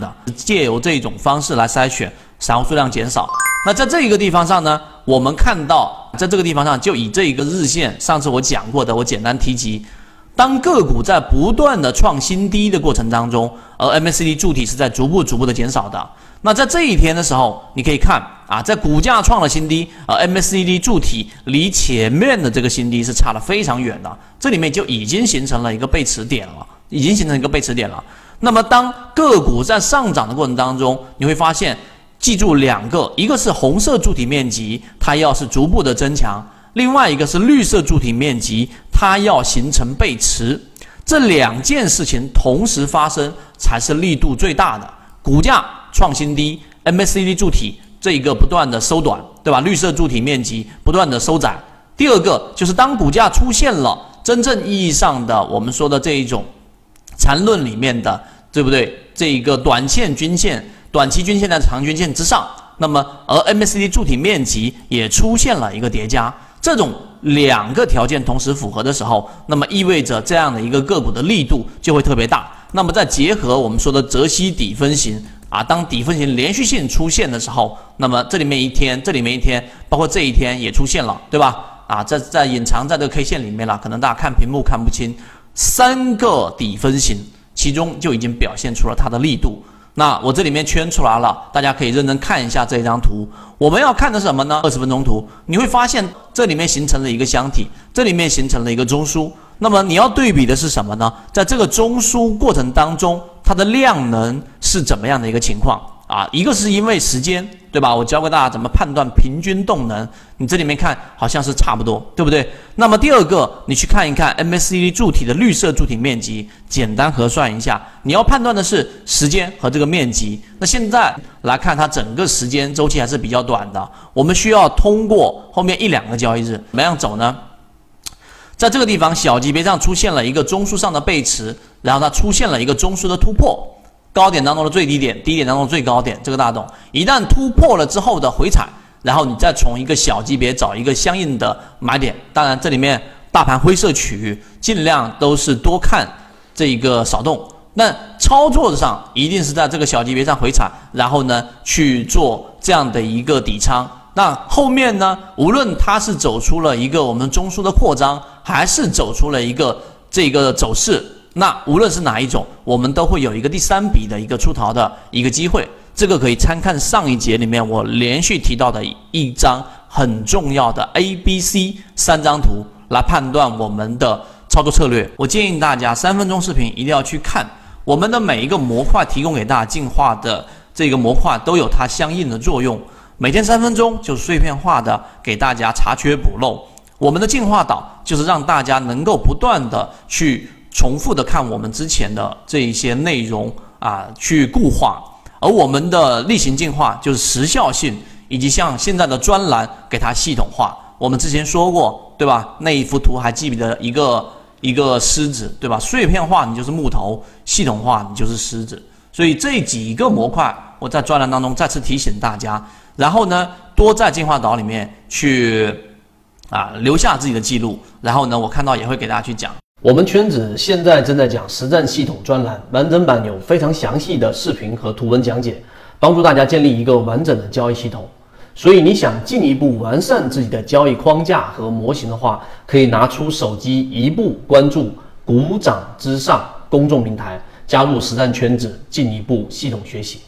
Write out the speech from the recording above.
的，借由这种方式来筛选，散户数量减少。那在这一个地方上呢，我们看到在这个地方上，就以这一个日线，上次我讲过的，我简单提及，当个股在不断的创新低的过程当中，而 MACD 柱体是在逐步逐步的减少的。那在这一天的时候，你可以看啊，在股价创了新低，而 MACD 柱体离前面的这个新低是差了非常远的，这里面就已经形成了一个背驰点了，已经形成一个背驰点了。那么当个股在上涨的过程当中，你会发现。记住两个，一个是红色柱体面积，它要是逐步的增强；另外一个是绿色柱体面积，它要形成背驰。这两件事情同时发生，才是力度最大的。股价创新低，MACD 柱体这一个不断的缩短，对吧？绿色柱体面积不断的收窄。第二个就是当股价出现了真正意义上的我们说的这一种缠论里面的，对不对？这一个短线均线。短期均线在长均线之上，那么而 MACD 柱体面积也出现了一个叠加，这种两个条件同时符合的时候，那么意味着这样的一个个股的力度就会特别大。那么再结合我们说的泽西底分型啊，当底分型连续性出现的时候，那么这里面一天，这里面一天，包括这一天也出现了，对吧？啊，在在隐藏在这个 K 线里面了，可能大家看屏幕看不清，三个底分型，其中就已经表现出了它的力度。那我这里面圈出来了，大家可以认真看一下这张图。我们要看的是什么呢？二十分钟图，你会发现这里面形成了一个箱体，这里面形成了一个中枢。那么你要对比的是什么呢？在这个中枢过程当中，它的量能是怎么样的一个情况？啊，一个是因为时间，对吧？我教给大家怎么判断平均动能。你这里面看好像是差不多，对不对？那么第二个，你去看一看 MACD 柱体的绿色柱体面积，简单核算一下。你要判断的是时间和这个面积。那现在来看它整个时间周期还是比较短的，我们需要通过后面一两个交易日怎么样走呢？在这个地方小级别上出现了一个中枢上的背驰，然后它出现了一个中枢的突破。高点当中的最低点，低点当中最高点，这个大家懂。一旦突破了之后的回踩，然后你再从一个小级别找一个相应的买点。当然，这里面大盘灰色区域尽量都是多看这一个少动。那操作上一定是在这个小级别上回踩，然后呢去做这样的一个底仓。那后面呢，无论它是走出了一个我们中枢的扩张，还是走出了一个这个走势。那无论是哪一种，我们都会有一个第三笔的一个出逃的一个机会。这个可以参看上一节里面我连续提到的一张很重要的 A、B、C 三张图来判断我们的操作策略。我建议大家三分钟视频一定要去看我们的每一个模块提供给大家进化的这个模块都有它相应的作用。每天三分钟就是碎片化的给大家查缺补漏。我们的进化岛就是让大家能够不断的去。重复的看我们之前的这一些内容啊，去固化，而我们的例行进化就是时效性，以及像现在的专栏给它系统化。我们之前说过，对吧？那一幅图还记不得一个一个狮子，对吧？碎片化你就是木头，系统化你就是狮子。所以这几个模块，我在专栏当中再次提醒大家，然后呢，多在进化岛里面去啊留下自己的记录，然后呢，我看到也会给大家去讲。我们圈子现在正在讲实战系统专栏，完整版有非常详细的视频和图文讲解，帮助大家建立一个完整的交易系统。所以你想进一步完善自己的交易框架和模型的话，可以拿出手机一步关注“股掌之上”公众平台，加入实战圈子，进一步系统学习。